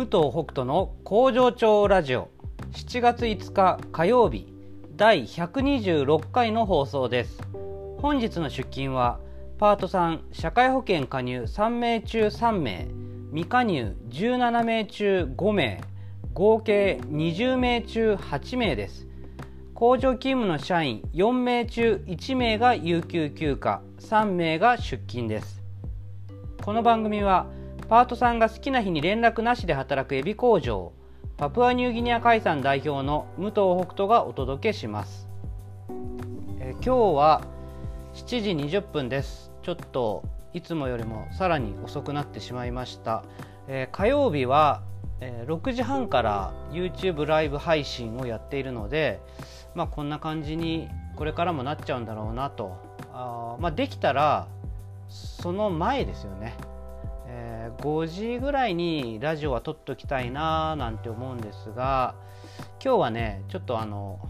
武藤北斗の工場長ラジオ。7月5日火曜日。第126回の放送です。本日の出勤はパート3社会保険加入3名中3名。未加入17名中5名。合計20名中8名です。工場勤務の社員4名中1名が有給休暇。3名が出勤です。この番組はパートさんが好きな日に連絡なしで働くエビ工場。パプアニューギニア海産代表の武藤北斗がお届けします、え今日は7時20分です。ちょっといつもよりもさらに遅くなってしまいました、え、火曜日は、えー、6時半から YouTube ライブ配信をやっているのでまあこんな感じにこれからもなっちゃうんだろうなと。あまあできたらその前ですよね、5時ぐらいにラジオは撮っときたいななんて思うんですが今日はねちょっとあの、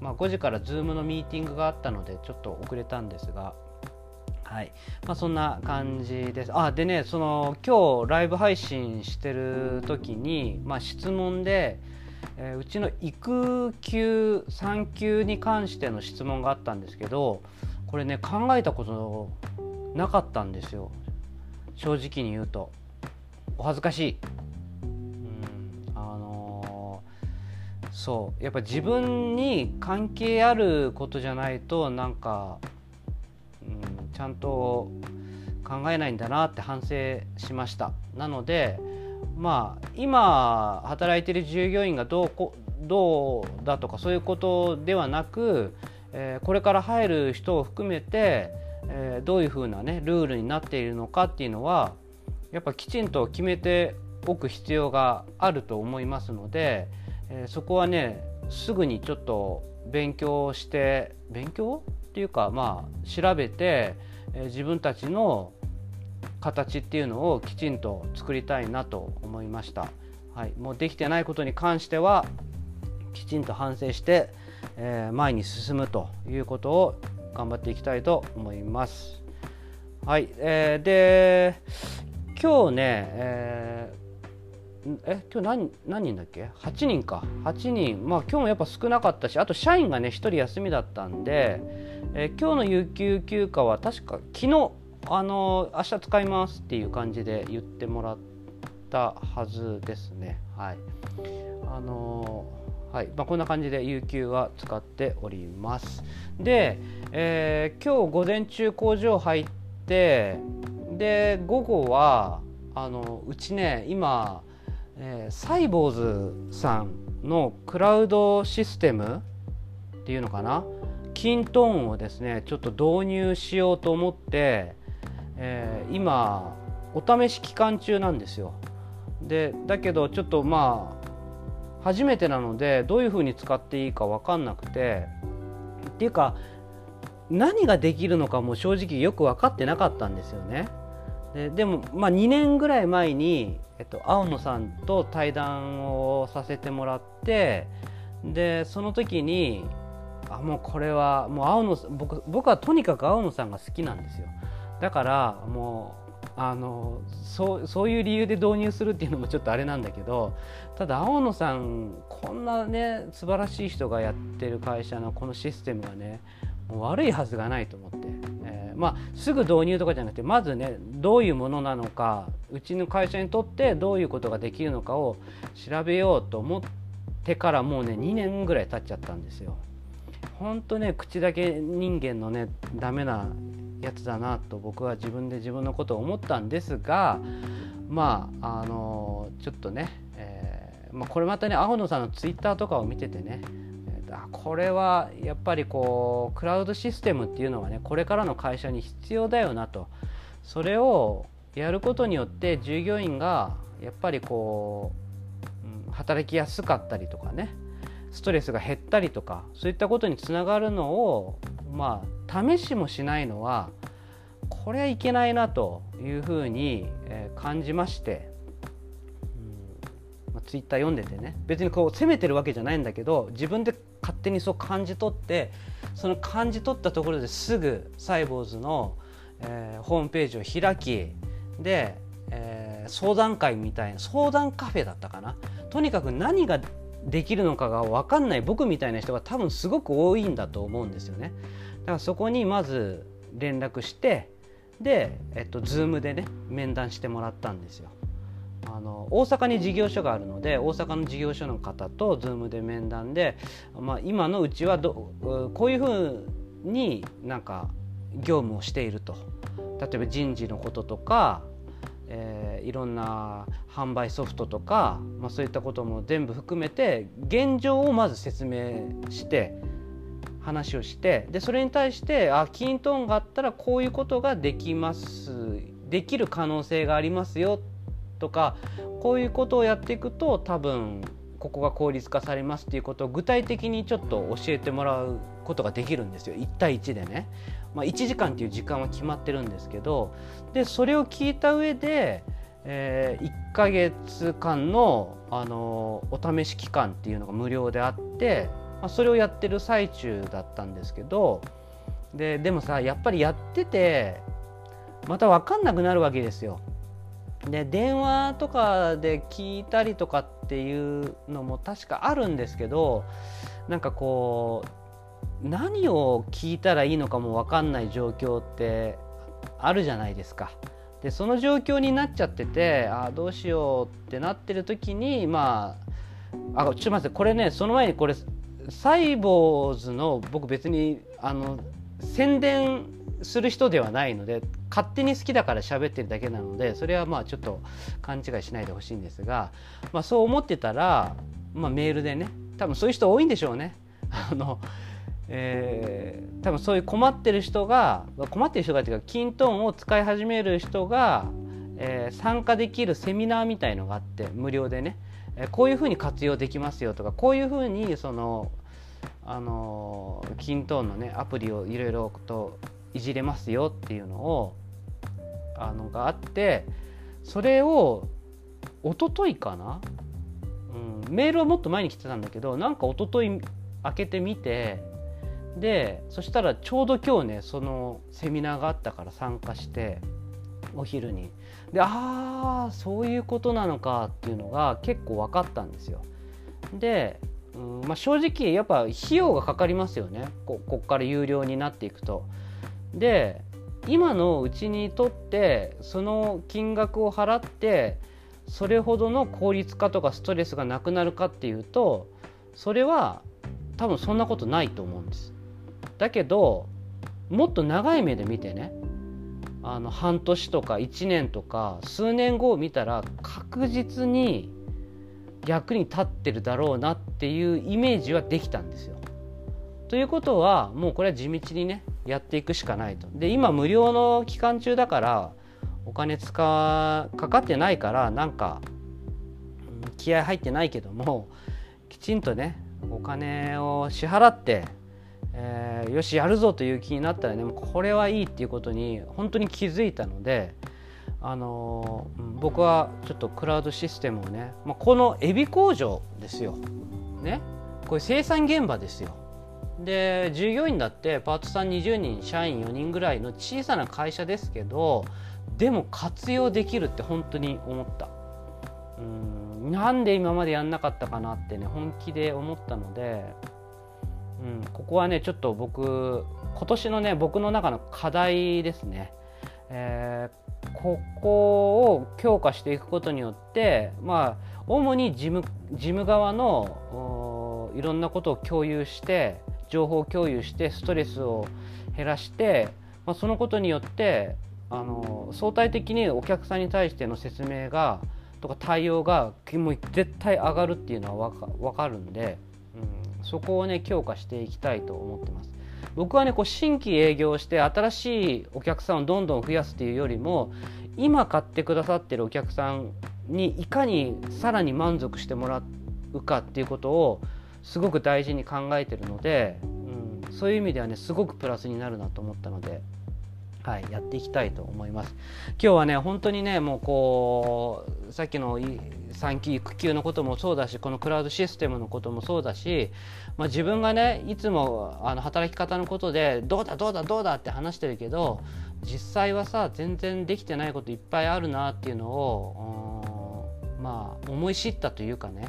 まあ、5時から Zoom のミーティングがあったのでちょっと遅れたんですがはい。まあ、そんな感じです。あでねその今日ライブ配信してる時に、まあ、質問で、えー、うちの育休産休に関しての質問があったんですけどこれね考えたことなかったんですよ。正直に言うと。お恥ずかしい、うん、あのー、そう。やっぱ自分に関係あることじゃないとなんか、うん、ちゃんと考えないんだなって反省しました。なのでまあ今働いてる従業員がどうこどうだとかそういうことではなく、えー、これから入る人を含めてえー、どういうふうなねルールになっているのかっていうのはやっぱきちんと決めておく必要があると思いますので、えー、そこはねすぐにちょっと勉強して勉強っていうかまあ調べて、えー、自分たちの形っていうのをきちんと作りたいなと思いました。はい、もうできてないことに関してはきちんと反省して、えー、前に進むということを頑張っていきたいと思います。はい、えー、で今日ね、えー、え今日何何人だっけ？8人か。8人。まあ今日もやっぱ少なかったしあと社員がね1人休みだったんで、えー、今日の有給休暇は確か昨日あの明日使いますっていう感じで言ってもらったはずですね。はい。あのーはい。まあ、こんな感じで有給は使っております。で、えー、今日午前中工場入ってで午後はあのうちね今、えー、サイボーズさんのクラウドシステムっていうのかな？キントーンをですねちょっと導入しようと思って、えー、今お試し期間中なんですよ。でだけどちょっとまあ初めてなのでどういうふうに使っていいか分かんなくてっていうか何ができるのかも正直よく分かってなかったんですよね。ででも、まあ、2年ぐらい前に、えっと、青野さんと対談をさせてもらってでその時にあもうこれはもう青野僕僕はとにかく青野さんが好きなんですよ。だからもうあのそうそういう理由で導入するっていうのもちょっとあれなんだけどただ青野さんこんなね素晴らしい人がやってる会社のこのシステムはねもう悪いはずがないと思って、まあすぐ導入とかじゃなくてまずねどういうものなのかうちの会社にとってどういうことができるのかを調べようと思ってからもうね2年ぐらい経っちゃったんですよ。ほんとね口だけ人間のねダメなやつだなと僕は自分で自分のことを思ったんですがまああのちょっとね、えー、まあ、これまたね青野さんのツイッターとかを見ててねあこれはやっぱりこうクラウドシステムっていうのはねこれからの会社に必要だよなと。それをやることによって従業員がやっぱりこう、うん、働きやすかったりとかねストレスが減ったりとかそういったことにつながるのをまあ試しもしないのはこれはいけないなというふうに感じまして、ツイッター読んでてね別にこう責めてるわけじゃないんだけど自分で勝手にそう感じ取ってその感じ取ったところですぐサイボーズの、えー、ホームページを開きで、えー、相談会みたいな相談カフェだったかな？とにかく何ができるのかが分かんない僕みたいな人が多分すごく多いんだと思うんですよね。だからそこにまず連絡してで、えっと、Zoom でね面談してもらったんですよ。あの大阪に事業所があるので大阪の事業所の方と Zoom で面談で、まあ、今のうちはどこういうふうになんか業務をしていると。例えば人事のこととかえー、いろんな販売ソフトとか、まあ、そういったことも全部含めて現状をまず説明して話をしてでそれに対してあキントーンがあったらこういうことができますできる可能性がありますよとかこういうことをやっていくと多分ここが効率化されますっていうことを具体的にちょっと教えてもらうことができるんですよ1対1でね。まあ、1時間っていう時間は決まってるんですけどでそれを聞いた上で、えー、1ヶ月間の、あのお試し期間っていうのが無料であって、まあ、それをやってる最中だったんですけどででもさやっぱりやっててまた分かんなくなるわけですよ。で電話とかで聞いたりとかっていうのも確かあるんですけどなんかこう何を聞いたらいいのかも分かんない状況ってあるじゃないですか。でその状況になっちゃっててあどうしようってなってる時にまああちょっと待ってこれねその前にこれサイボーズの僕別にあの宣伝する人ではないので勝手に好きだから喋ってるだけなのでそれはまあちょっと勘違いしないでほしいんですが、まあ、そう思ってたら、まあ、メールでね多分そういう人多いんでしょうね。あのえー、多分そういう困ってる人が困ってる人がっていうかキントーンを使い始める人が、えー、参加できるセミナーみたいのがあって無料でね、えー、こういうふうに活用できますよとかこういうふうにそのあのキントーンのねアプリをいろいろといじれますよっていうのをあのがあってそれを一昨日かな、うん、メールはもっと前に来てたんだけどなんか一昨日開けてみてでそしたらちょうど今日ねそのセミナーがあったから参加してお昼にでああそういうことなのかっていうのが結構分かったんですよ。で、うんまあ、正直やっぱ費用がかかりますよねここっから有料になっていくと。で今のうちにとってその金額を払ってそれほどの効率化とかストレスがなくなるかっていうとそれは多分そんなことないと思うんです。だけどもっと長い目で見てねあの半年とか1年とか数年後を見たら確実に役に立ってるだろうなっていうイメージはできたんですよ。ということはもうこれは地道にねやっていくしかないと。で今無料の期間中だからお金使かかってないからなんか気合入ってないけどもきちんとねお金を支払ってえー、よしやるぞという気になったらねこれはいいっていうことに本当に気づいたので、あの、僕はちょっとクラウドシステムをね、まあ、このエビ工場ですよ、ね、これ生産現場ですよ。で従業員だってパートさん20人社員4人ぐらいの小さな会社ですけどでも活用できるって本当に思った。うんなんで今までやんなかったかなってね本気で思ったのでうん、ここはねちょっと僕今年のね僕の中の課題ですね、えー、ここを強化していくことによってまあ主に事務事務側のいろんなことを共有して情報共有してストレスを減らして、まあ、そのことによってあの相対的にお客さんに対しての説明がとか対応がもう絶対上がるっていうのは分かるんで。うんそこをね強化していきたいと思ってます僕はねこう新規営業して新しいお客さんをどんどん増やすっていうよりも今買ってくださってるお客さんにいかにさらに満足してもらうかっていうことをすごく大事に考えてるので、うん、そういう意味ではねすごくプラスになるなと思ったので。はい、やっていきたいと思います。今日はね本当にねもうこうさっきの産休育休のこともそうだしこのクラウドシステムのこともそうだし、まあ、自分がねいつもあの働き方のことでどうだどうだどうだって話してるけど実際はさ全然できてないこといっぱいあるなっていうのをまあ思い知ったというかね、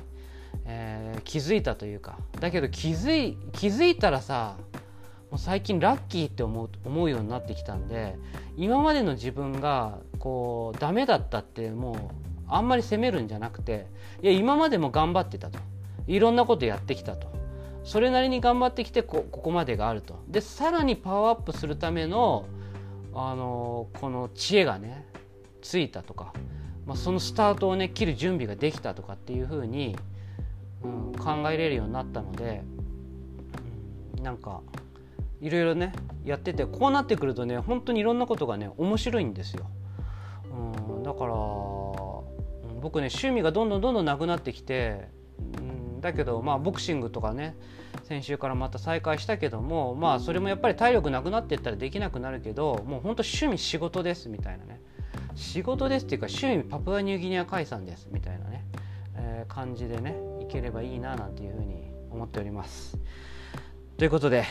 えー、気づいたというかだけど気づい気づいたらさもう最近ラッキーって思う思うようになってきたんで今までの自分がこうダメだったってもうあんまり責めるんじゃなくていや今までも頑張ってたと。いろんなことやってきたと。それなりに頑張ってきてこここまでがあると。でさらにパワーアップするためのあのこの知恵がねついたとか、まあ、そのスタートをね切る準備ができたとかっていうふうに、うん、考えれるようになったので、うん、なんかいろいろねやっててこうなってくるとね本当にいろんなことがね面白いんですよ。うん、だから僕ね趣味がどんどんどんどんなくなってきて、うん、だけどまあボクシングとかね先週からまた再開したけどもまあそれもやっぱり体力なくなっていったらできなくなるけどもうほんと趣味仕事ですみたいなね仕事ですっていうか趣味パプアニューギニア海産ですみたいなね、えー、感じでねいければいいななんていうふうに思っております。ということで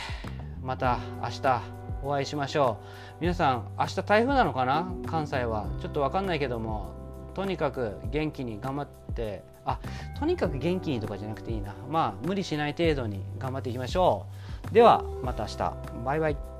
また明日お会いしましょう。皆さん明日台風なのかな？関西は。ちょっと分かんないけども。とにかく元気に頑張って。あとにかく元気にとかじゃなくていいな。まあ無理しない程度に頑張っていきましょう。ではまた明日。バイバイ。